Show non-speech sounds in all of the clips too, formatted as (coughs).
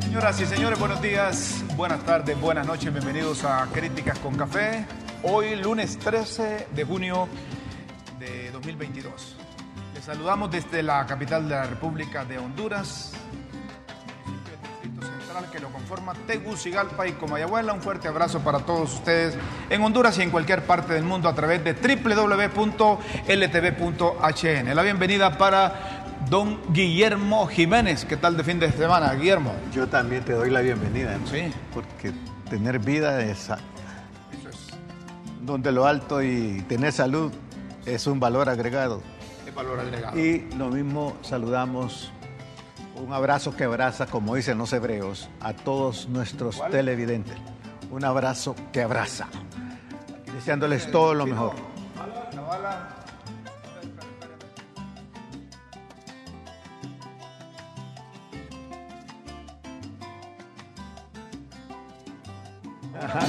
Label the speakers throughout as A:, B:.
A: Señoras y señores, buenos días, buenas tardes, buenas noches, bienvenidos a Críticas con Café. Hoy, lunes 13 de junio de 2022. Saludamos desde la capital de la República de Honduras, municipio del Distrito Central que lo conforma Tegucigalpa y Comayagüela. Un fuerte abrazo para todos ustedes en Honduras y en cualquier parte del mundo a través de www.ltv.hn. La bienvenida para don Guillermo Jiménez. ¿Qué tal de fin de semana, Guillermo?
B: Yo también te doy la bienvenida, ¿no?
A: Sí.
B: porque tener vida es
A: Eso es,
B: donde lo alto y tener salud es un valor agregado.
A: Es valor agregado.
B: Y lo mismo saludamos, un abrazo que abraza, como dicen los hebreos, a todos nuestros
A: ¿Cuál?
B: televidentes. Un abrazo que abraza, deseándoles todo lo mejor.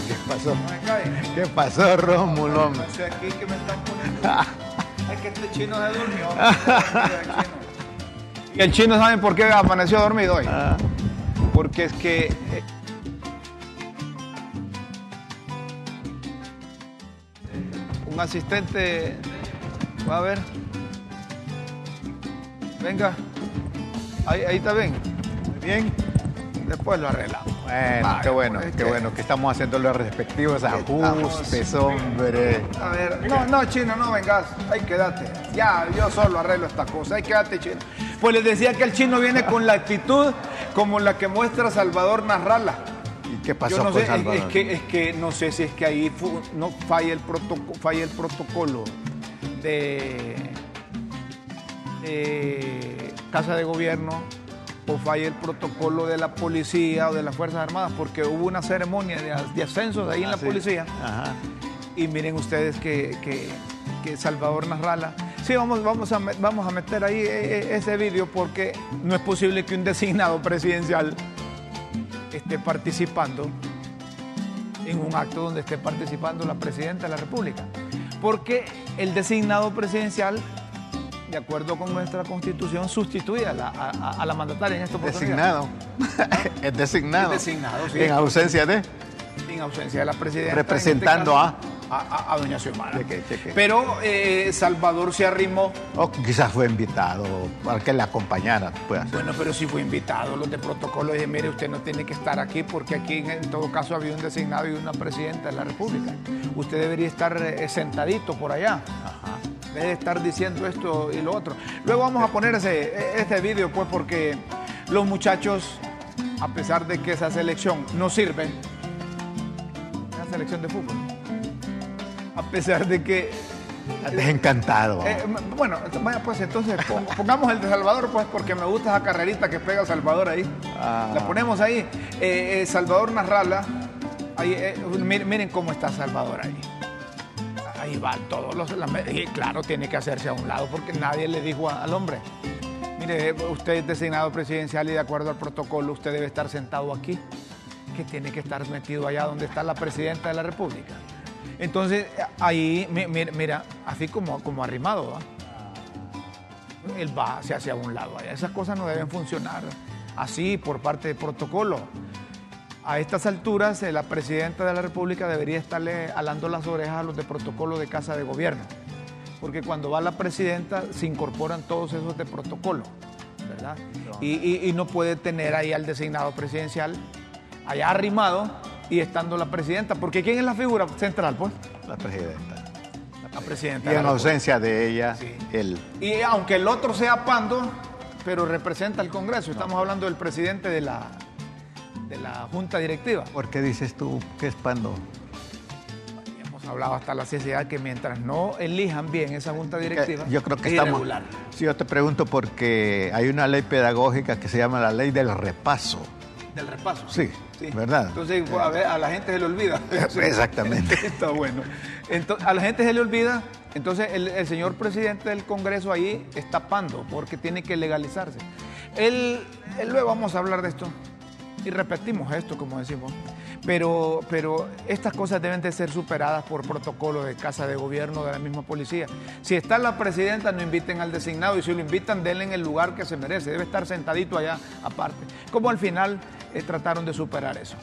B: ¿Qué pasó? ¿Qué pasó, Rómulo?
A: No sé aquí que me están poniendo. (laughs) Es que este chino se durmió. (laughs) El chino. Y el chino, ¿saben por qué amaneció dormido hoy?
B: Ah,
A: Porque es que. eh, un asistente. Va a ver. Venga. Ahí, ahí está bien.
B: Bien.
A: Después lo arreglamos.
B: Bueno, qué bueno, qué bueno que estamos haciendo los respectivos ajustes, hombre.
A: A ver, no, no, chino, no vengas. Ahí quédate. Ya, yo solo arreglo esta cosa. Ahí quédate, chino. Pues les decía que el chino viene con la actitud como la que muestra Salvador Narrala.
B: ¿Y qué pasó
A: Yo no
B: con
A: sé, es,
B: Salvador?
A: es que, es que no sé si es que ahí fu- no falla el, protoco- falla el protocolo de, de Casa de Gobierno o falla el protocolo de la policía o de las Fuerzas Armadas, porque hubo una ceremonia de, de ascenso de ahí en
B: Ah,
A: la
B: sí.
A: policía.
B: Ajá.
A: Y miren ustedes que, que- que Salvador Narrala. Sí, vamos, vamos, a, vamos a meter ahí eh, eh, ese vídeo porque no es posible que un designado presidencial esté participando en un acto donde esté participando la presidenta de la República. Porque el designado presidencial, de acuerdo con nuestra constitución, sustituye a la, a- a- a la mandataria en esta oportunidad.
B: Designado. es designado.
A: Es designado, sí.
B: En ausencia de.
A: En ausencia de la presidenta.
B: Representando
A: en este caso, a, a- a doña Xiomara.
B: Cheque, cheque.
A: Pero eh, Salvador se arrimó.
B: O quizás fue invitado para que le acompañara. Puede ser.
A: Bueno, pero si fue invitado, los de protocolo dije, mire, usted no tiene que estar aquí porque aquí en todo caso había un designado y una presidenta de la República. Usted debería estar eh, sentadito por allá. Vez de estar diciendo esto y lo otro. Luego vamos a poner ese, este vídeo, pues, porque los muchachos, a pesar de que esa selección no sirve, esa selección de fútbol, a pesar de que
B: Antes encantado.
A: eh, bueno, pues entonces pon- (laughs) pongamos el de Salvador, pues porque me gusta esa carrerita que pega Salvador ahí.
B: Ah.
A: La ponemos ahí. Eh, eh, Salvador Narrala, ahí, miren, miren cómo está Salvador ahí. Ahí van todos los... la y claro, tiene que hacerse a un lado porque nadie le dijo a- al hombre. Mire, usted es designado presidencial y de acuerdo al protocolo usted debe estar sentado aquí, que tiene que estar metido allá donde está la presidenta de la República. Entonces, ahí, mi- mi- mira, así como, como arrimado, ¿va? Él va, se hace a un lado. Esas cosas no deben funcionar así por parte del protocolo. A estas alturas, eh, la presidenta de la República debería estarle alando las orejas a los de protocolo de Casa de Gobierno. Porque cuando va la presidenta se incorporan todos esos de protocolo, ¿verdad? Y, y- y no puede tener ahí al designado presidencial allá arrimado y estando la presidenta. Porque ¿quién es la figura central, pues?
B: La presidenta.
A: La presidenta.
B: Y en ausencia de ella,
A: Sí.
B: él.
A: y aunque el otro sea Pando, pero representa al Congreso. Estamos hablando del presidente de la, de la Junta Directiva.
B: ¿Por qué dices tú que es Pando?
A: Hemos hablado hasta la sociedad que mientras no elijan bien esa Junta Directiva,
B: Yo creo que
A: es
B: estamos.
A: irregular.
B: Sí, yo te pregunto porque hay una ley pedagógica que se llama la ley del repaso.
A: Del repaso.
B: Sí, ¿verdad?
A: Entonces, pues, a, ver, a la gente se le olvida. (laughs)
B: Exactamente. (laughs)
A: Está bueno. Entonces, a la gente se le olvida. Entonces, el, el señor presidente del Congreso ahí está pando porque tiene que legalizarse. Él eh, luego vamos a hablar de esto y repetimos esto, como decimos. Pero, pero estas cosas deben de ser superadas por protocolo de casa de gobierno de la misma policía. Si está la presidenta, no inviten al designado y si lo invitan, denle en el lugar que se merece. Debe estar sentadito allá aparte. Como al final eh, trataron de superar eso.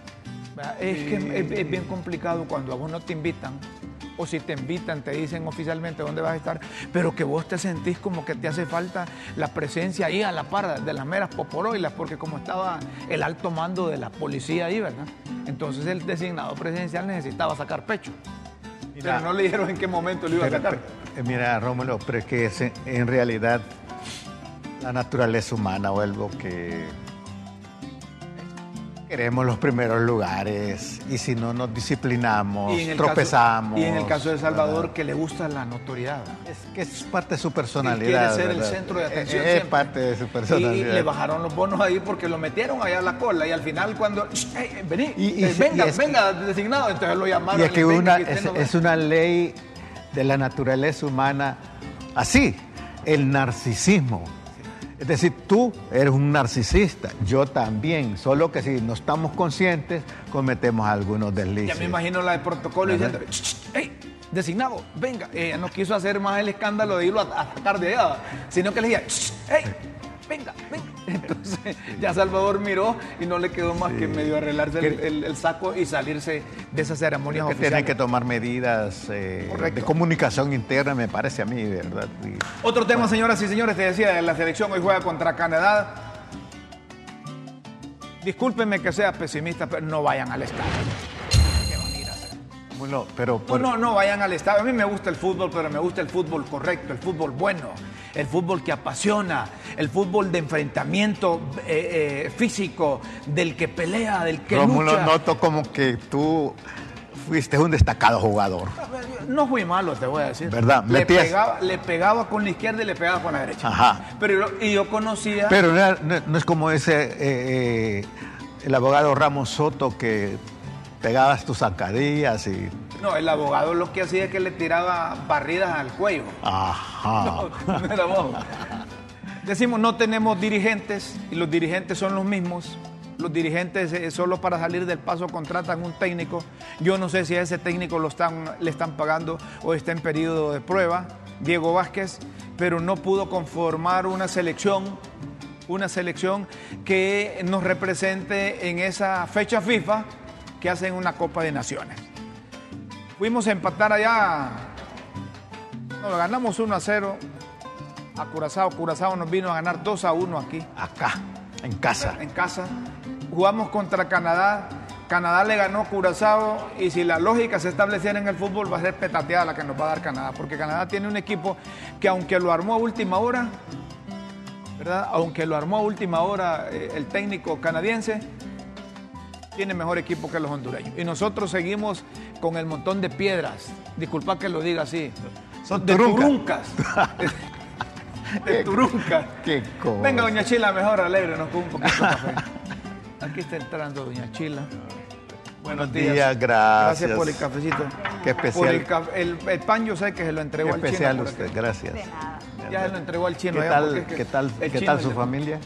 A: Es que es, bien complicado cuando a vos no te invitan o si te invitan, te dicen oficialmente dónde vas a estar, pero que vos te sentís como que te hace falta la presencia ahí a la par de las meras poporoilas, porque como estaba el alto mando de la policía ahí, ¿verdad? Entonces el designado presidencial necesitaba sacar pecho. pero no le dijeron en qué momento lo iba a sacar.
B: Eh, mira, Rómulo, pero es que en realidad la naturaleza humana o algo que Queremos los primeros lugares y si no nos disciplinamos, tropezamos.
A: y en el caso de Salvador, que le gusta la notoriedad.
B: Es que es parte de su personalidad.
A: quiere ser el centro de atención.
B: Es, parte de su personalidad.
A: Y, le bajaron los bonos ahí porque lo metieron allá a la cola y al final cuando, vení, eh, venga, venga, designado, entonces lo llamaron.
B: Y es que una, es una ley de la naturaleza humana así, el narcisismo es decir, tú eres un narcisista, yo también, solo que si no estamos conscientes, cometemos algunos deslices.
A: Ya me imagino la de protocolo diciendo, ¡Hey! Designado, venga, ella no quiso hacer más el escándalo de irlo a, sacar de allá, sino que le decía, ¡Hey! Venga, venga. (laughs) Entonces ya Salvador miró y no le quedó más que medio arreglarse el, saco y salirse de esa ceremonia
B: que Tienen que tomar medidas eh, de comunicación interna, me parece a mí, ¿verdad?
A: Otro tema, señoras y señores, te decía, la selección hoy juega contra Canadá. Discúlpenme que sea pesimista, pero no vayan al estadio.
B: Bueno, pero
A: No, no, no vayan al estadio. A mí me gusta el fútbol, pero me gusta el fútbol correcto, el fútbol bueno, el fútbol que apasiona, el fútbol de enfrentamiento eh, eh, físico, del que pelea, del que Rómulo, lucha.
B: noto como que tú fuiste un destacado jugador.
A: No fui malo, te voy a decir.
B: ¿Verdad?
A: Le pegaba, le pegaba, con la izquierda y le pegaba con la derecha.
B: Ajá.
A: Pero y yo conocía.
B: Pero no, es como ese eh, el abogado Ramos Soto que pegabas tus zancadillas y...
A: No, el abogado lo que hacía es que le tiraba barridas al cuello.
B: Ajá. (laughs)
A: No, Decimos, no tenemos dirigentes y los dirigentes son los mismos. Los dirigentes eh, solo para salir del paso contratan un técnico. Yo no sé si a ese técnico lo están, le están pagando o está en periodo de prueba, Diego Vázquez, pero no pudo conformar una selección, una selección que nos represente en esa fecha FIFA que hacen una Copa de Naciones. Fuimos a empatar allá, nos ganamos 1 a 0 a Curazao. Curazao nos vino a ganar 2 a 1 aquí.
B: Acá, en casa.
A: En casa. Jugamos contra Canadá. Canadá le ganó Curazao y si la lógica se estableciera en el fútbol va a ser petateada la que nos va a dar Canadá, porque Canadá tiene un equipo que aunque lo armó a última hora, ¿verdad? Aunque lo armó a última hora eh, el técnico canadiense, tiene mejor equipo que los hondureños. Y nosotros seguimos con el montón de piedras. Disculpa que lo diga así.
B: Son
A: de turuncas. (laughs) de turuncas.
B: Qué cosa.
A: Venga, doña Chila, mejor alegrenos con un poquito de café. (laughs) Aquí está entrando doña Chila.
B: Buenos días, gracias.
A: Gracias por el cafecito.
B: Qué especial.
A: El, el, pan yo sé que se lo entregó al
B: chino. especial usted, gracias.
A: Ya se lo entregó al chino.
B: ¿Qué tal, ¿qué tal, ¿qué tal su familia?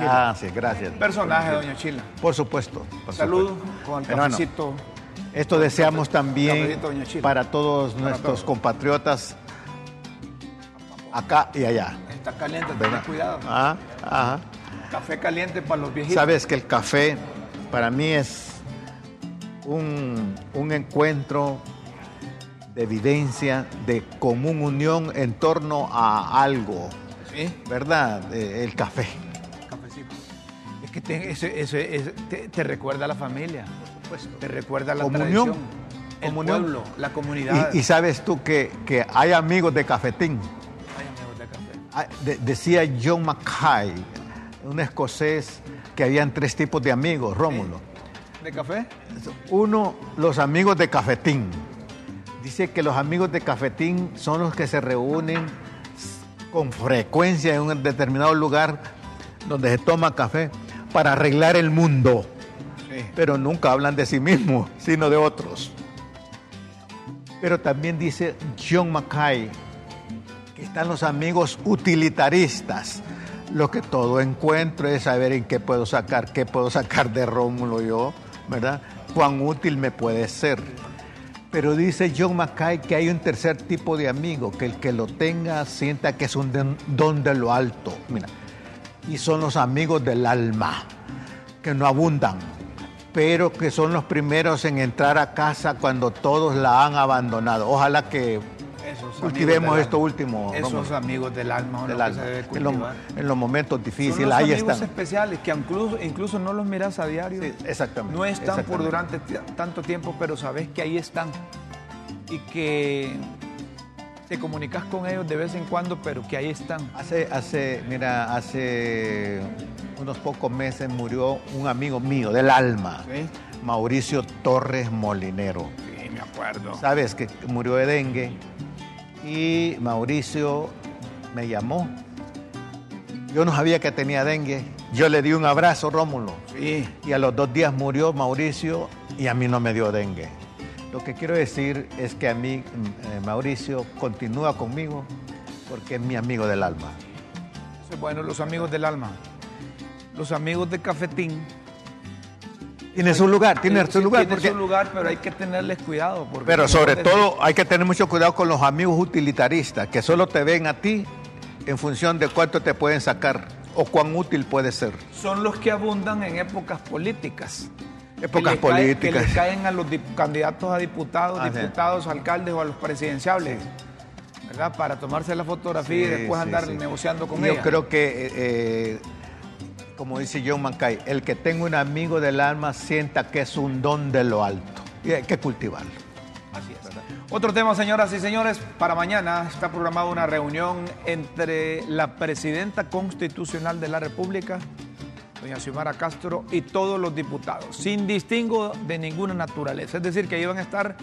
B: Ah, sí, gracias.
A: Personaje, doña Chila.
B: Por supuesto.
A: Saludos con el cafecito.
B: esto deseamos también para todos nuestros compatriotas acá y allá.
A: Está caliente, ten cuidado.
B: Ah, ajá.
A: Café caliente para los viejitos.
B: Sabes que el café para mí es un, un encuentro de evidencia, de común unión en torno a algo.
A: ¿Sí?
B: ¿Verdad? Eh, el café
A: que te, recuerda a la familia, te recuerda a la
B: comunión,
A: tradición, el pueblo, la comunidad.
B: Y, sabes tú que, hay amigos de cafetín.
A: Hay amigos de café.
B: Ah, decía John Mackay, un escocés, que habían tres tipos de amigos, Rómulo.
A: ¿De café?
B: Uno, los amigos de cafetín. Dice que los amigos de cafetín son los que se reúnen con frecuencia en un determinado lugar donde se toma café para arreglar el mundo, pero nunca hablan de sí mismos, sino de otros. Pero también dice John Mackay Aquí están los amigos utilitaristas. Lo que todo encuentro es saber en qué puedo sacar, qué puedo sacar de Rómulo yo, ¿verdad? Cuán útil me puede ser. Pero dice John Mackay que hay un tercer tipo de amigo, que el que lo tenga sienta que es un don de lo alto. Mira, y son los amigos del alma, que no abundan, pero que son los primeros en entrar a casa cuando todos la han abandonado. Ojalá que cultivemos esto último.
A: Esos amigos del alma,
B: del alma. En, los, en, los momentos difíciles, son los ahí
A: amigos especiales que incluso, incluso no los miras a diario.
B: exactamente.
A: No están por durante tanto tiempo, pero sabes que ahí están y que te comunicas con ellos de vez en cuando, pero que ahí están.
B: Hace, hace, mira, hace unos pocos meses murió un amigo mío del alma, Mauricio Torres Molinero.
A: Sí, me acuerdo.
B: Sabes que murió de dengue y Mauricio me llamó. Yo no sabía que tenía dengue. Yo le di un abrazo, Rómulo.
A: Sí.
B: Y a los dos días murió Mauricio y a mí no me dio dengue. Lo que quiero decir es que a mí, eh, Mauricio, continúa conmigo porque es mi amigo del alma.
A: Bueno, los amigos del alma. Los amigos de Cafetín.
B: Tiene su lugar, tiene su lugar.
A: Tiene su lugar, pero hay que tenerles cuidado.
B: pero sobre todo hay que tener mucho cuidado con los amigos utilitaristas, que solo te ven a ti en función de cuánto te pueden sacar o cuán útil puede ser.
A: Son los que abundan en épocas políticas
B: épocas políticas.
A: que le caen a los candidatos a diputados, ah, diputados, alcaldes o a los presidenciables. ¿Verdad? Para tomarse la fotografía y después andar negociando con ellos.
B: Yo creo que, eh, como dice John Mackay, el que tenga un amigo del alma sienta que es un don de lo alto y hay que cultivarlo.
A: Así es. Otro tema, señoras y señores, para mañana está programada una reunión entre la presidenta constitucional de la República, doña Xiomara Castro y todos los diputados, sin distingo de ninguna naturaleza. Es decir, que iban a estar,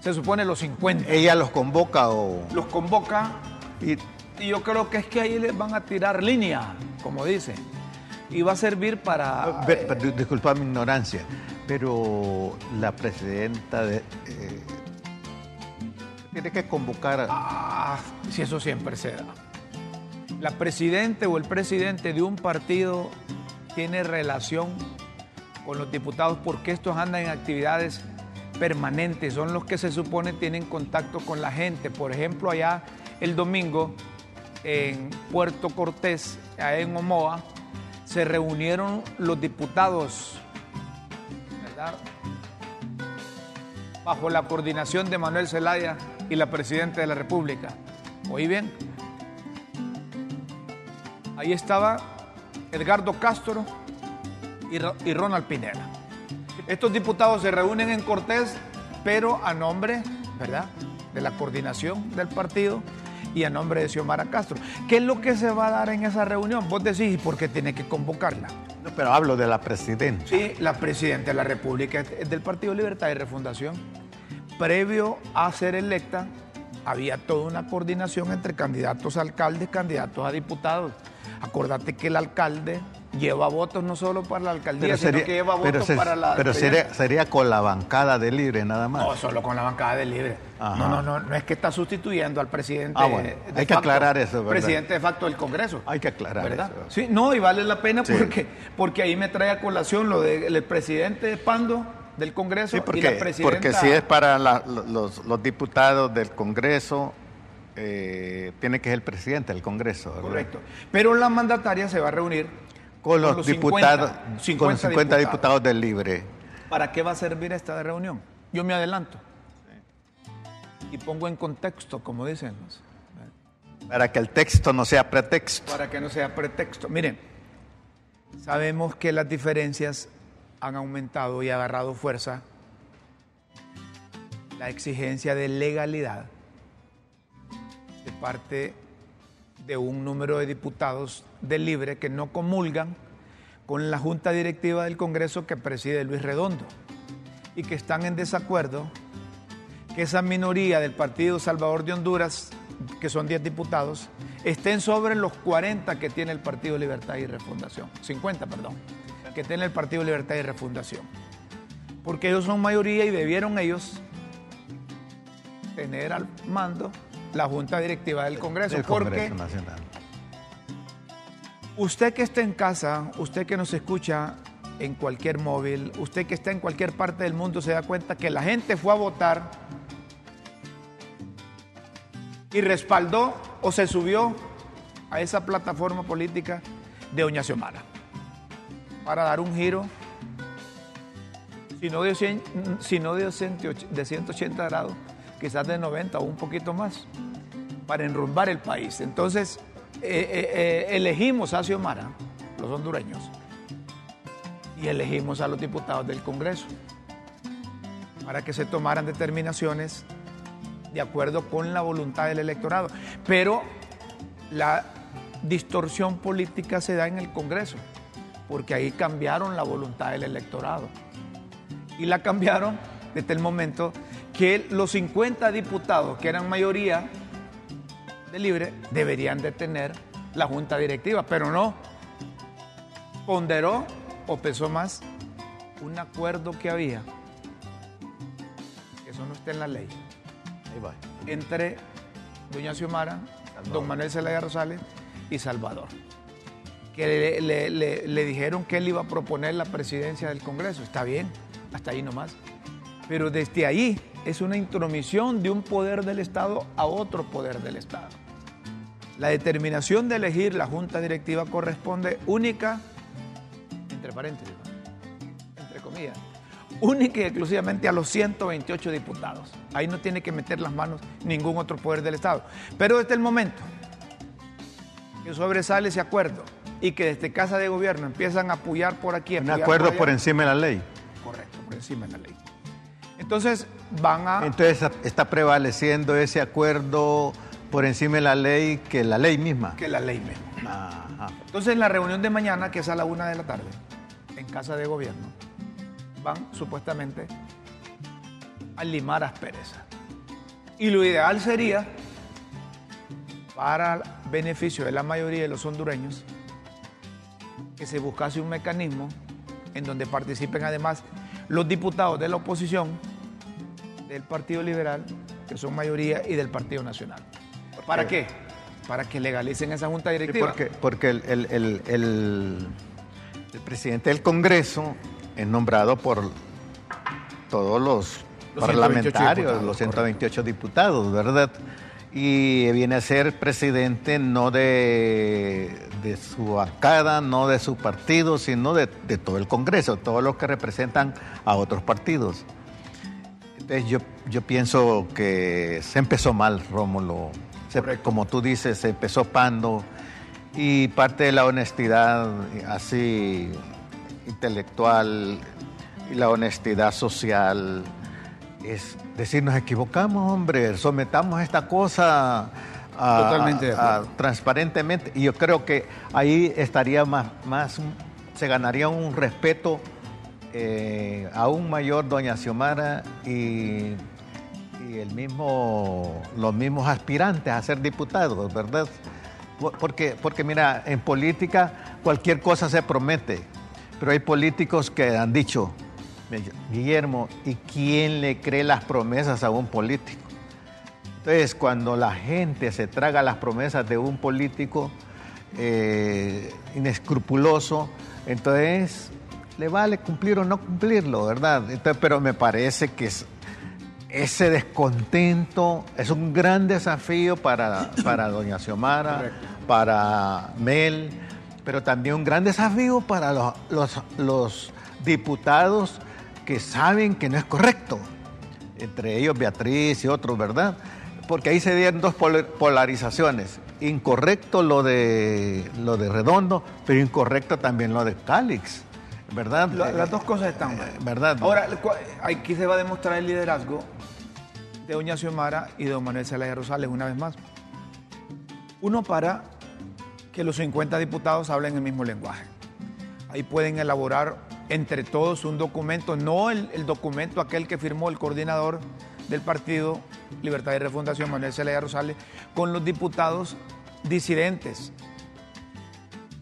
A: se supone, los 50.
B: ¿Ella los convoca o...?
A: Los convoca y, yo creo que es que ahí les van a tirar línea, como dice. Y va a servir para...
B: Eh, disculpa mi ignorancia, pero la presidenta de, eh, tiene que convocar...
A: Ah, si eso siempre se da. La presidente o el presidente de un partido tiene relación con los diputados porque estos andan en actividades permanentes, son los que se supone tienen contacto con la gente. Por ejemplo, allá el domingo en Puerto Cortés, allá en Omoa, se reunieron los diputados, bajo la coordinación de Manuel Zelaya y la Presidenta de la República. Oí bien, ahí estaba Edgardo Castro y Ronald Pineda. Estos diputados se reúnen en Cortés, pero a nombre, ¿verdad?, de la coordinación del partido y a nombre de Xiomara Castro. ¿Qué es lo que se va a dar en esa reunión? Vos decís, ¿y por qué tiene que convocarla?
B: No, pero hablo de la presidenta.
A: Sí, la presidenta de la República es del Partido Libertad y Refundación. Previo a ser electa, había toda una coordinación entre candidatos a alcaldes, candidatos a diputados. Acordate que el alcalde lleva votos no solo para la alcaldía, sino que lleva votos para la.
B: Pero sería, sería, con la bancada de Libre nada más.
A: No, solo con la bancada de Libre. No, no, no, no es que está sustituyendo al presidente.
B: Ah, bueno, hay que aclarar eso, ¿verdad?
A: Presidente de facto del Congreso.
B: Hay que aclarar ¿verdad? eso.
A: Sí, no, y vale la pena porque, porque ahí me trae a colación lo del presidente de Pando del Congreso
B: porque, y la presidenta... Porque si es para los, los diputados del Congreso eh, tiene que ser el presidente del Congreso.
A: Correcto. Pero la mandataria se va a reunir
B: con los, diputados, 50, con 50 diputados. del Libre.
A: ¿Para qué va a servir esta reunión? Yo me adelanto y pongo en contexto, como dicen.
B: Para que el texto no sea pretexto.
A: Para que no sea pretexto. Miren, sabemos que las diferencias han aumentado y agarrado fuerza. La exigencia de legalidad parte de un número de diputados del Libre que no comulgan con la junta directiva del Congreso que preside Luis Redondo y que están en desacuerdo que esa minoría del Partido Salvador de Honduras, que son 10 diputados, estén sobre los 40 que tiene el Partido Libertad y Refundación, 50, perdón, que tiene el Partido Libertad y Refundación. Porque ellos son mayoría y debieron ellos tener al mando la Junta Directiva del Congreso.
B: del
A: porque
B: Congreso Nacional.
A: usted que está en casa, usted que nos escucha en cualquier móvil, usted que está en cualquier parte del mundo se da cuenta que la gente fue a votar y respaldó o se subió a esa plataforma política de Doña Xiomara para dar un giro, si no de, 100 si no de 180 de 180 grados, quizás de 90 o un poquito más, para enrumbar el país. Entonces, eh, eh, eh, elegimos a Xiomara, los hondureños, y elegimos a los diputados del Congreso para que se tomaran determinaciones de acuerdo con la voluntad del electorado. Pero la distorsión política se da en el Congreso, porque ahí cambiaron la voluntad del electorado. Y la cambiaron desde el momento que los 50 diputados, que eran mayoría de libre, deberían de tener la junta directiva, pero no. Ponderó o pesó más un acuerdo que había, eso no está en la ley,
B: Ahí va.
A: entre doña Xiomara, don Manuel Zelaya Rosales y Salvador. Que le, le- le- le dijeron que él iba a proponer la presidencia del Congreso. Está bien, hasta ahí nomás. Pero desde ahí es una intromisión de un poder del Estado a otro poder del Estado. La determinación de elegir la junta directiva corresponde única, entre paréntesis, entre comillas, única y exclusivamente a los 128 diputados. Ahí no tiene que meter las manos ningún otro poder del Estado. Pero desde el momento que sobresale ese acuerdo y que desde Casa de Gobierno empiezan a apoyar por aquí,
B: Un acuerdo
A: allá,
B: por encima de la ley.
A: Correcto, por encima de la ley. Entonces van a...
B: Entonces está prevaleciendo ese acuerdo por encima de la ley que la ley misma.
A: que la ley misma.
B: Ajá.
A: Entonces, en la reunión de mañana, que es a la una de la tarde, en Casa de Gobierno, van supuestamente a limar asperezas. Y lo ideal sería, para beneficio de la mayoría de los hondureños, que se buscase un mecanismo en donde participen además los diputados de la oposición, del Partido Liberal, que son mayoría, y del Partido Nacional. ¿Para qué? Para que legalicen esa junta
B: Sí,
A: directiva.
B: porque porque el, el- el- el- el presidente del Congreso es nombrado por todos los,
A: Los 128
B: parlamentarios, los 128 diputados, ¿verdad? Y viene a ser presidente no de, de su bancada, no de su partido, sino de, de todo el Congreso, todos los que representan a otros partidos. Yo, yo pienso que se empezó mal, Rómulo. Se- como tú dices, se empezó pando y parte de la honestidad así intelectual y la honestidad social es decir, nos equivocamos, hombre, sometamos esta cosa a-
A: Totalmente de
B: a-
A: acuerdo.
B: transparentemente. Y yo creo que ahí estaría más, más se ganaría un respeto eh, aún mayor doña Xiomara y, el mismo, los mismos aspirantes a ser diputados, ¿verdad? Por- Porque, porque mira, en política cualquier cosa se promete, pero hay políticos que han dicho, Guillermo, ¿y quién le cree las promesas a un político? Entonces, cuando la gente se traga las promesas de un político eh, inescrupuloso, entonces le vale cumplir o no cumplirlo, ¿verdad? Entonces, pero me parece que es- ese descontento es un gran desafío para, para (coughs) doña Xiomara,
A: Correcto.
B: para Mel, pero también un gran desafío para los, los- los diputados que saben que no es correcto entre ellos Beatriz y otros, ¿verdad? Porque ahí se dieron dos polar- polarizaciones. Incorrecto lo de, lo de Redondo, pero incorrecto también lo de Cálix, ¿verdad?
A: La- las dos cosas están.
B: Eh, ¿Verdad?
A: Ahora, aquí se va a demostrar el liderazgo de doña Xiomara y de don Manuel Zelaya Rosales una vez más. Uno para que los 50 diputados hablen el mismo lenguaje. Ahí pueden elaborar entre todos un documento, no el, el documento aquel que firmó el coordinador del partido Libertad y Refundación, Manuel Zelaya Rosales, con los diputados disidentes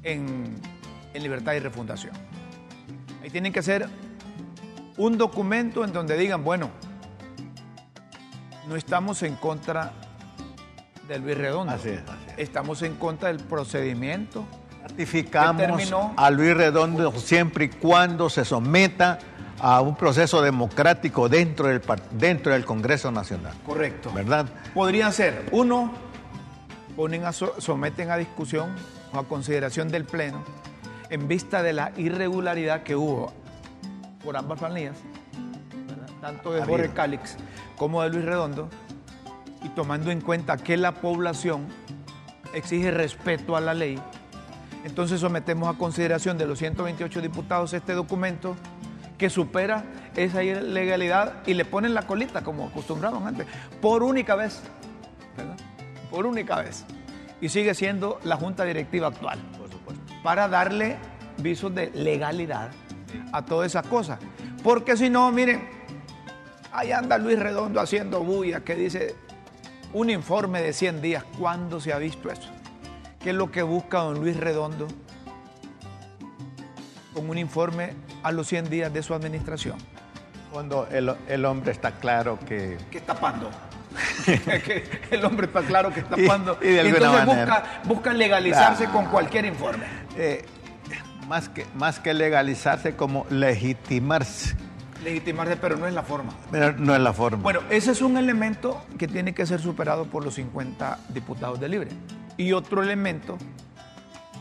A: en, en Libertad y Refundación. Ahí tienen que hacer un documento en donde digan, bueno, no estamos en contra de Luis Redondo.
B: Así es, así es.
A: Estamos en contra del procedimiento.
B: Ratificamos a Luis Redondo siempre y cuando se someta a un proceso democrático dentro del, dentro del Congreso Nacional.
A: Correcto.
B: ¿Verdad?
A: Podrían ser, uno, ponen a someten a discusión o a consideración del Pleno en vista de la irregularidad que hubo por ambas planillas, ¿verdad? tanto de Jorge. Cálix como de Luis Redondo, y tomando en cuenta que la población exige respeto a la ley, entonces sometemos a consideración de los 128 diputados este documento que supera esa ilegalidad y le ponen la colita como acostumbraban antes, por única vez, ¿verdad? Por única vez. Y sigue siendo la junta directiva actual. Para darle visos de legalidad a todas esas cosas. Porque si no, miren, ahí anda Luis Redondo haciendo bulla que dice un informe de 100 días. ¿Cuándo se ha visto eso? ¿Qué es lo que busca don Luis Redondo con un informe a los 100 días de su administración?
B: Cuando el, el hombre está claro que...
A: que está tapando. (laughs) el hombre está claro que está
B: Y-
A: tapando.
B: y de alguna
A: Entonces busca, busca legalizarse con cualquier informe.
B: eh, más, que, más que legalizarse, como legitimarse.
A: Legitimarse, pero no es la forma.
B: Pero no es la forma.
A: Bueno, ese es un elemento que tiene que ser superado por los 50 diputados de Libre. Y otro elemento,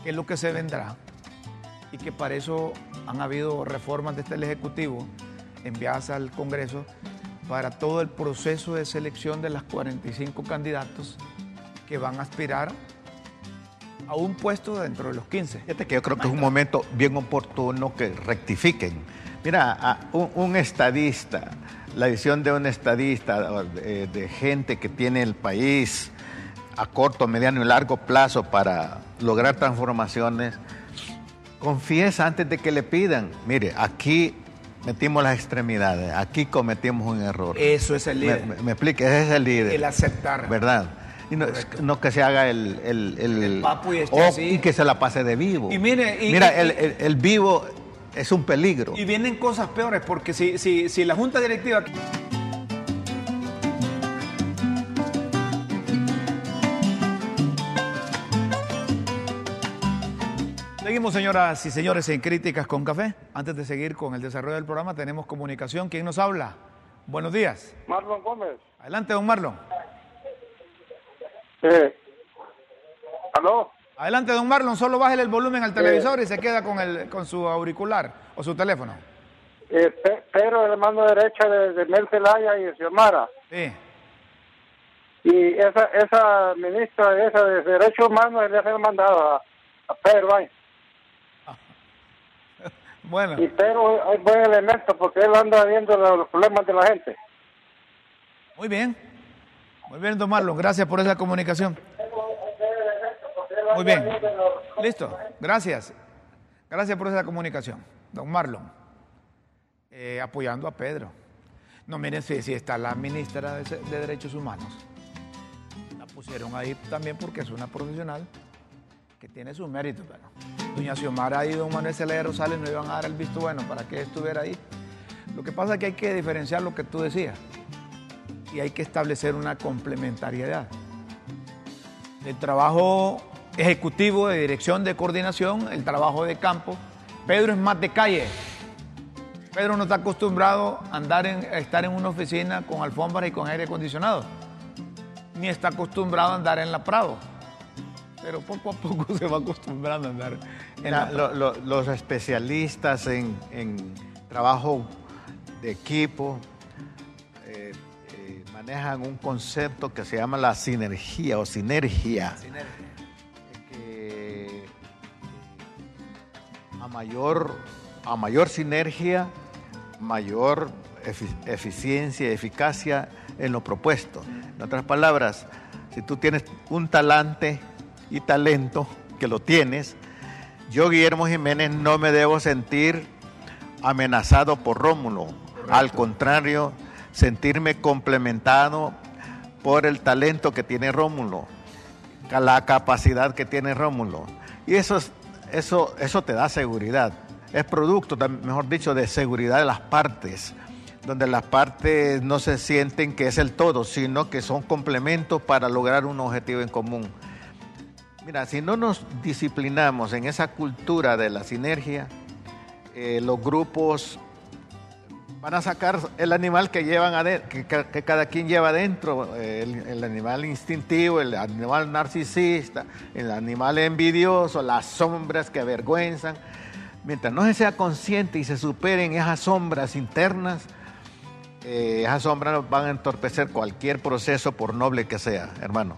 A: que es lo que se vendrá, y que para eso han habido reformas desde el Ejecutivo enviadas al Congreso, para todo el proceso de selección de las 45 candidatos que van a aspirar a un puesto dentro de los 15.
B: Fíjate que yo creo que es un momento bien oportuno que rectifiquen. Mira, a un, un estadista, la visión de un estadista, de gente que tiene el país a corto, mediano y largo plazo para lograr transformaciones, confiesa antes de que le pidan, mire, aquí metimos las extremidades, aquí cometimos un error.
A: Eso es el líder.
B: me, me explica, ese es el líder.
A: El aceptar.
B: ¿Verdad? Y no, no que se haga el... El, el-
A: El papo y
B: o-
A: así.
B: y que se la pase de vivo.
A: Y mire, y-
B: Mira,
A: y-
B: el vivo es un peligro.
A: Y vienen cosas peores, porque si, si, si la Junta Directiva... Seguimos, señoras y señores, en Críticas con Café. Antes de seguir con el desarrollo del programa, tenemos comunicación. ¿Quién nos habla? Buenos días.
C: Marlon Gómez.
A: Adelante, don Marlon.
C: Eh, ¿Aló?
A: Adelante, don Marlon. Solo bájele el volumen al televisor y se queda con, el, con su auricular o su teléfono.
C: Eh, Pe- Pedro, el mano derecha de, de Mel Zelaya y de Xiomara.
A: Sí.
C: Y esa esa ministra esa de Derechos Humanos le ha mandado a, a Pedro ahí.
A: Bueno.
C: Y Pedro es buen elemento porque él anda viendo los, problemas de la gente.
A: Muy bien. Muy bien, don Marlon. Gracias por esa comunicación. Muy bien. Listo. Gracias. Gracias por esa comunicación. Don Marlon. Eh, apoyando a Pedro. No, miren, si, si está la ministra de, de Derechos Humanos. La pusieron ahí también porque es una profesional que tiene sus méritos. Bueno, doña Xiomara y don Manuel Celaya Rosales no iban a dar el visto bueno para que estuviera ahí. Lo que pasa es que hay que diferenciar lo que tú decías y hay que establecer una complementariedad. El trabajo ejecutivo de dirección de coordinación, el trabajo de campo. Pedro es más de calle. Pedro no está acostumbrado a, andar a estar en una oficina con alfombras y con aire acondicionado. Ni está acostumbrado a andar en la Prado. Pero poco a poco (laughs) se va acostumbrando a andar en
B: Mira,
A: la
B: lo- lo- los especialistas en, en trabajo de equipo eh, eh, manejan un concepto que se llama la sinergia o sinergia. que a mayor, a mayor sinergia, mayor efi- eficiencia y eficacia en lo propuesto. En otras palabras, si tú tienes un talante y talento, que lo tienes, yo, Guillermo Jiménez, no me debo sentir amenazado por Rómulo. Al contrario, sentirme complementado por el talento que tiene Rómulo la capacidad que tiene Rómulo. Y eso, es- eso, eso te da seguridad. Es producto, mejor dicho, de seguridad de las partes. donde las partes no se sienten que es el todo, sino que son complementos para lograr un objetivo en común. Mira, si no nos disciplinamos en esa cultura de la sinergia, eh, los grupos van a sacar el animal que llevan que, que, cada quien lleva adentro, el, el, animal instintivo, el animal narcisista, el animal envidioso, las sombras que avergüenzan. Mientras no se sea consciente y se superen esas sombras internas, eh, esas sombras van a entorpecer cualquier proceso por noble que sea, hermano.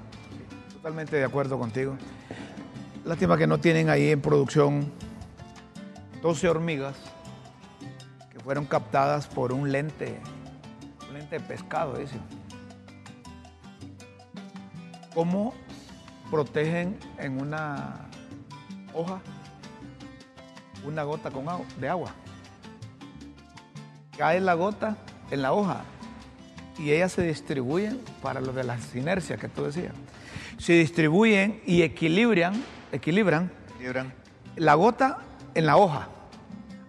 A: Totalmente de acuerdo contigo. Lástima que no tienen ahí en producción 12 hormigas que fueron captadas por un lente, un lente de pescado, ese. ¿Cómo protegen en una hoja una gota con agua, de agua? Cae la gota en la hoja y ellas se distribuyen para lo de las inercias que tú decías. Se distribuyen y equilibran, equilibran,
B: equilibran.
A: la gota en la hoja,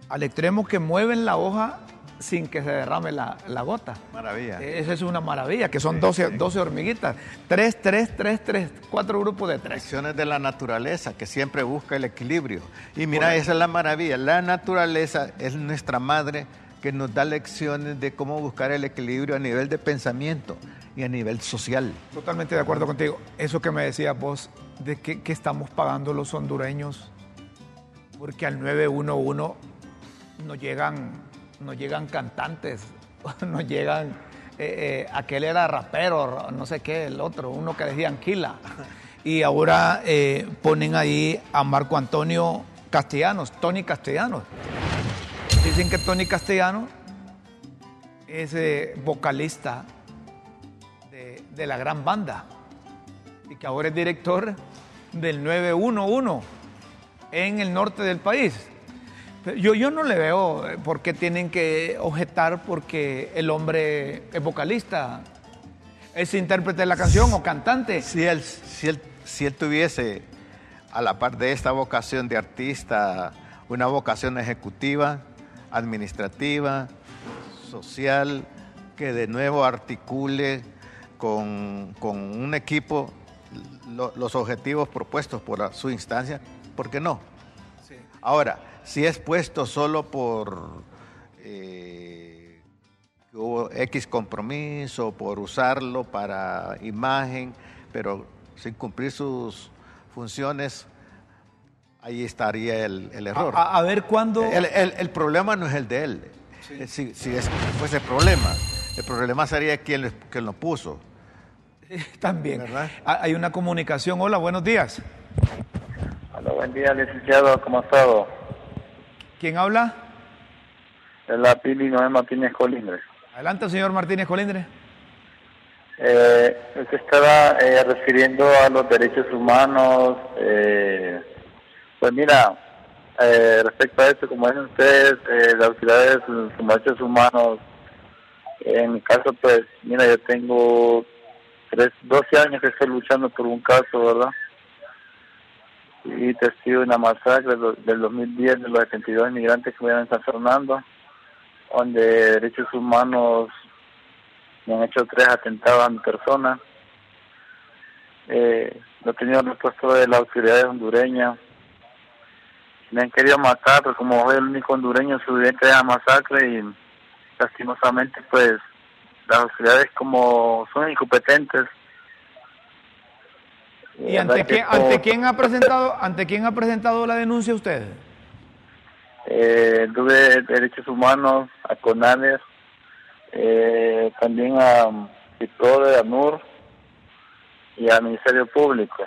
A: al extremo que mueven la hoja sin que se derrame la, gota.
B: Maravilla.
A: Esa es una maravilla, que son 12, 12 hormiguitas. Tres, tres, tres, tres, cuatro grupos de tres.
B: Acciones de la naturaleza, que siempre busca el equilibrio. Y mira, esa es la maravilla. La naturaleza es nuestra madre que nos da lecciones de cómo buscar el equilibrio a nivel de pensamiento y a nivel social.
A: Totalmente de acuerdo contigo. Eso que me decías vos, de que, estamos pagando los hondureños, porque al 911 nos llegan, nos llegan cantantes, (laughs) nos llegan, eh, eh, aquel era rapero, no sé qué, el otro, uno que decía Anquila. Y ahora eh, ponen ahí a Marco Antonio Castellanos, Tony Castellanos. Dicen que Tony Castellano es vocalista de, la gran banda y que ahora es director del 911 en el norte del país. Yo, yo no le veo por qué tienen que objetar porque el hombre es vocalista, es intérprete de la canción o cantante.
B: Si él, si él, si él tuviese, a la par de esta vocación de artista, una vocación ejecutiva, administrativa, social, que de nuevo articule con, un equipo los objetivos propuestos por su instancia, ¿por qué no? Ahora, si es puesto solo por eh, que hubo X compromiso, por usarlo para imagen, pero sin cumplir sus funciones, ahí estaría el, error.
A: A, ver cuándo...
B: El, problema no es el de él. Si, si es, fuese el problema, el problema sería quien, quien lo puso. (laughs)
A: También. Hay una comunicación. Hola, buenos días.
D: Hola, buen día, licenciado. ¿Cómo ha estado?
A: ¿Quién habla?
D: Es la Pili Noé Martínez Colindres.
A: Adelante, señor Martínez Colindres.
D: Eh, usted estaba eh, refiriendo a los derechos humanos, eh, pues mira, eh, respecto a esto, como dicen ustedes, eh, las autoridades, los derechos humanos, en mi caso, pues, mira, yo tengo tres, 12 años que estoy luchando por un caso, ¿verdad? Y testigo de una masacre del 2010 de los 72 inmigrantes que vivían en San Fernando, donde derechos humanos me han hecho tres atentados a mi persona. Eh, no he tenido respuesta de las autoridades hondureñas me han querido matar, pero como soy el único hondureño sobreviviente de masacre y lastimosamente pues las autoridades como son incompetentes.
A: ¿Y ante, qué, ante quién ha presentado ante quién ha presentado la denuncia usted?
D: Eh, tuve derechos humanos a CONADES, eh, también a de ANUR y al Ministerio Público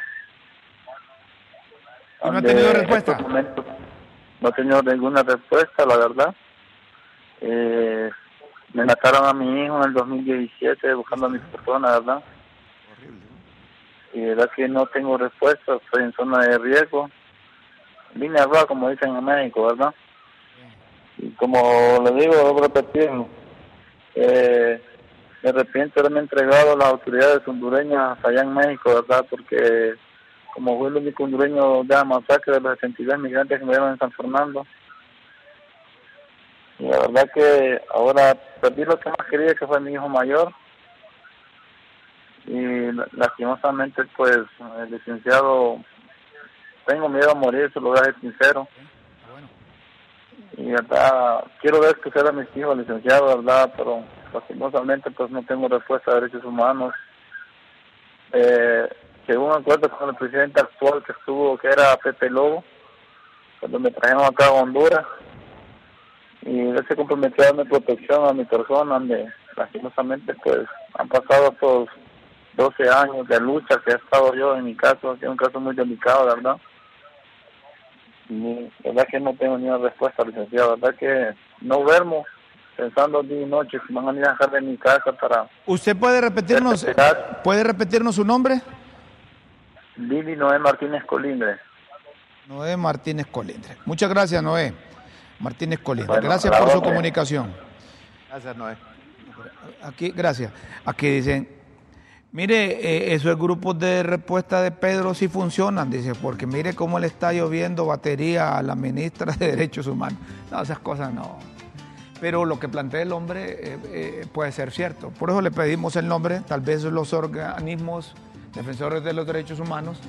A: no ha tenido respuesta?
D: no ha tenido ninguna respuesta, la verdad. Eh, me mataron a mi hijo en el 2017 buscando a mi persona, ¿verdad? Y verdad que no tengo respuesta, estoy en zona de riesgo. Línea roja, como dicen en México, ¿verdad? Y como le digo, voy repetir, eh, me arrepiento de haberme entregado a las autoridades hondureñas allá en México, ¿verdad? Porque como fue el único hondureño de la masacre de los 62 migrantes que murieron en San Fernando. La verdad que ahora perdí lo que más quería, que fue mi hijo mayor. Y lastimosamente, pues, el licenciado, tengo miedo a morir, se lo voy a sincero. Y verdad, quiero ver que sea mis hijos, licenciado, verdad, pero lastimosamente, pues, no tengo respuesta a derechos humanos. Eh, según acuerdo con el presidente actual que estuvo, que era Pepe Lobo, cuando me trajeron acá a Honduras, y él se comprometió a darme protección a mi persona, donde lastimosamente pues han pasado estos 12 años de lucha que he estado yo en mi caso, ha sido un caso muy delicado, ¿verdad? Y verdad que no tengo ni una respuesta, licenciado, verdad que no duermo pensando día y noche si van a venir a dejar de mi casa para...
A: ¿Usted puede repetirnos, puede repetirnos su nombre?
D: Lili Noé Martínez Colindre.
A: Noé Martínez Colindre. Muchas gracias, Noé. Martínez Colindre. gracias por su comunicación.
B: Gracias, Noé.
A: Aquí, gracias. Aquí dicen, mire, eh, esos grupos de respuesta de Pedro sí funcionan, dice, porque mire cómo le está lloviendo batería a la ministra de Derechos Humanos. No, esas cosas no. Pero lo que plantea el hombre eh, eh, puede ser cierto. Por eso le pedimos el nombre, tal vez los organismos defensores de los derechos humanos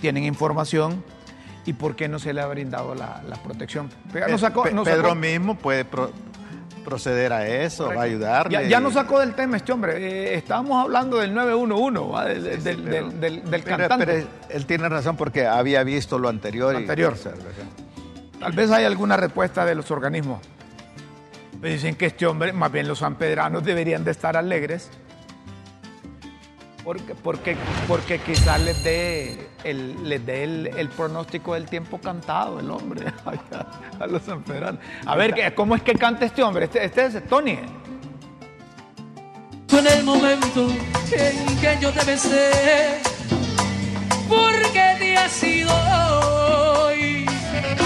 A: tienen información y por qué no se le ha brindado la, protección.
B: Pedro mismo puede proceder a eso, va a ayudarle.
A: Ya, nos sacó del tema este hombre. Eh, estábamos hablando del 911, del, cantante. Pero
B: él tiene razón porque había visto lo anterior.
A: anterior. Tal vez hay alguna respuesta de los organismos. dicen que este hombre, más bien los sanpedranos deberían de estar alegres porque, porque, porque quizás les dé, el, les dé el, pronóstico del tiempo cantado el hombre (laughs) a, los sanpedranos. A ver, ¿cómo es que canta este hombre? Este, este es Tony.
E: En el momento en que yo te besé, porque te ha sido hoy.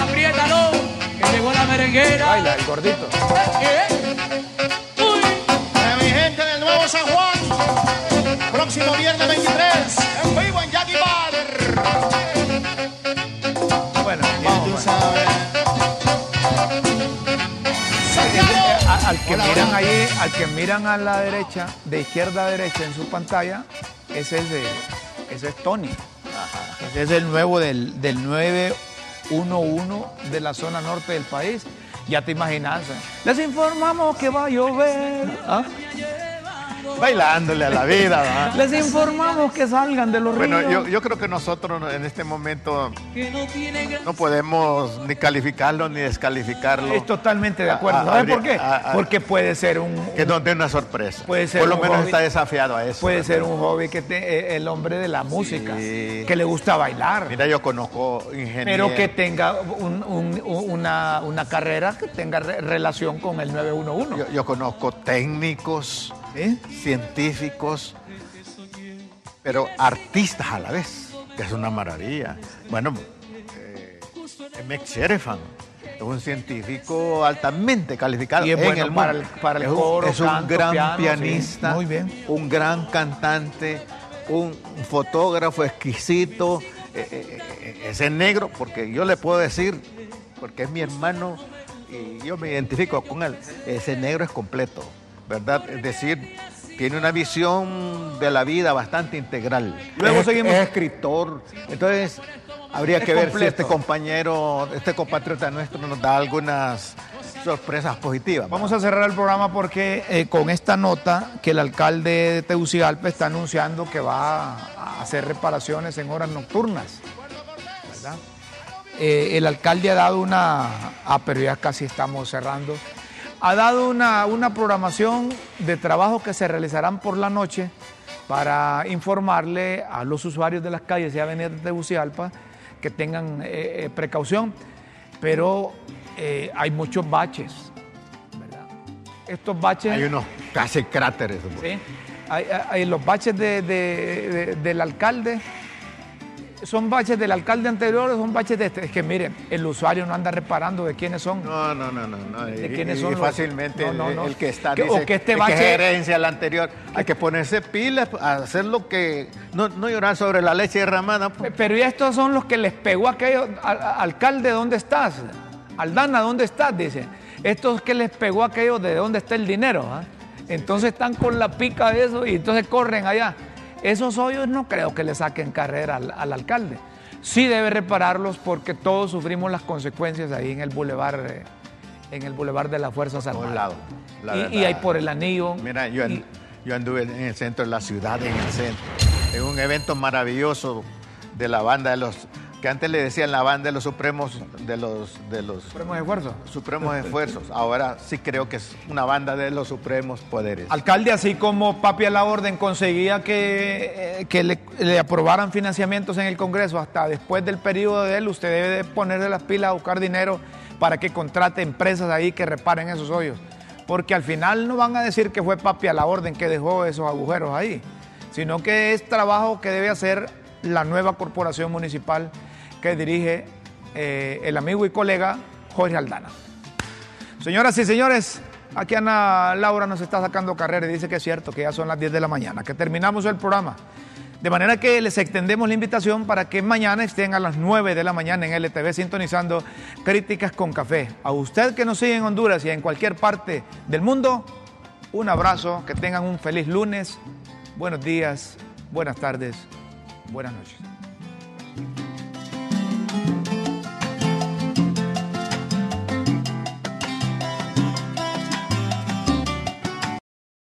E: Apriétalo, que llegó la merenguera.
A: Baila, el gordito.
E: ¿Eh?
F: Uy. mi gente del Nuevo San Juan. Próximo viernes 23,
A: miran ahí, al que miran a la derecha, de izquierda a derecha en su pantalla, ese es, ese es Tony. Ese es el nuevo del, del 911 de la zona norte del país. Ya te imaginas. Les informamos que va a llover. ¿Ah?
B: Bailándole a la vida, (laughs)
A: Les informamos que salgan de los
B: bueno, Bueno, yo, creo que nosotros en este momento no podemos ni calificarlo ni descalificarlo.
A: Es totalmente de acuerdo. ¿Sabes por qué? Porque puede ser un...
B: Que nos dé una sorpresa.
A: Puede ser
B: por lo menos está desafiado a eso.
A: Puede ser un hobby que te, el hombre de la música, que le gusta bailar.
B: Mira, yo conozco ingenieros.
A: Pero que tenga una, una, carrera que tenga relación con el 911.
B: Yo, yo conozco técnicos científicos, pero artistas a la vez, que es una maravilla. Bueno, eh, es un científico altamente calificado
A: en el para el, para el coro,
B: es un, gran pianista, muy bien. un gran cantante, un fotógrafo exquisito. Eh, eh, eh, ese negro, porque yo le puedo decir, porque es mi hermano y yo me identifico con él, ese negro es completo. ¿Verdad? Es decir, tiene una visión de la vida bastante integral.
A: Luego seguimos.
B: Es escritor. Entonces, habría que ver si este compañero, este compatriota nuestro nos da algunas sorpresas positivas.
A: Vamos a cerrar el programa porque eh, con esta nota que el alcalde de Tegucigalpa está anunciando que va a hacer reparaciones en horas nocturnas. ¿verdad? Eh, el alcalde ha dado una... Ah, pero ya casi estamos cerrando ha dado una, programación de trabajo que se realizarán por la noche para informarle a los usuarios de las calles y avenidas de Tegucigalpa que tengan eh, eh, precaución, pero eh, hay muchos baches, ¿verdad? Estos baches...
B: Hay unos casi cráteres.
A: Sí, hay, los baches del alcalde son baches del alcalde anterior o son baches de este. Es que miren, el usuario no anda reparando de quiénes son.
B: No, no, no, no.
A: De quiénes son.
B: fácilmente El, que está dice o que este bache, que herencia al anterior. Hay que ponerse pilas, hacer lo que. No, llorar sobre la leche derramada.
A: Pero ya estos son los que les pegó a aquellos. alcalde, ¿dónde estás? Aldana, ¿dónde estás? Dice. Estos que les pegó aquello de dónde está el dinero, ¿ah? entonces están con la pica de eso y entonces corren allá. Esos hoyos no creo que le saquen carrera al, al alcalde. Sí debe repararlos porque todos sufrimos las consecuencias ahí en el bulevar, eh, en el bulevar de las Fuerzas Armadas.
B: lados. la
A: Y,
B: verdad.
A: y ahí por el anillo.
B: Mira, yo,
A: y-
B: yo anduve en el centro de la ciudad, en el centro, en un evento maravilloso de la banda de los, que antes le decían la banda de los supremos, de los, de los
A: Supremos esfuerzos.
B: supremos esfuerzos. Ahora sí creo que es una banda de los supremos poderes.
A: Alcalde, así como Papi a la Orden conseguía que, eh, que le, le aprobaran financiamientos en el Congreso hasta después del periodo de él, usted debe de ponerle las pilas a buscar dinero para que contrate empresas ahí que reparen esos hoyos. Porque al final no van a decir que fue Papi a la Orden que dejó esos agujeros ahí, sino que es trabajo que debe hacer la nueva corporación municipal que dirige eh, el amigo y colega Jorge Aldana. Señoras y señores, aquí Ana Laura nos está sacando carrera y dice que es cierto, que ya son las 10 de la mañana, que terminamos el programa. De manera que les extendemos la invitación para que mañana estén a las 9 de la mañana en LTV sintonizando Críticas con Café. A usted que nos sigue en Honduras y en cualquier parte del mundo, un abrazo, que tengan un feliz lunes, buenos días, buenas tardes, buenas noches.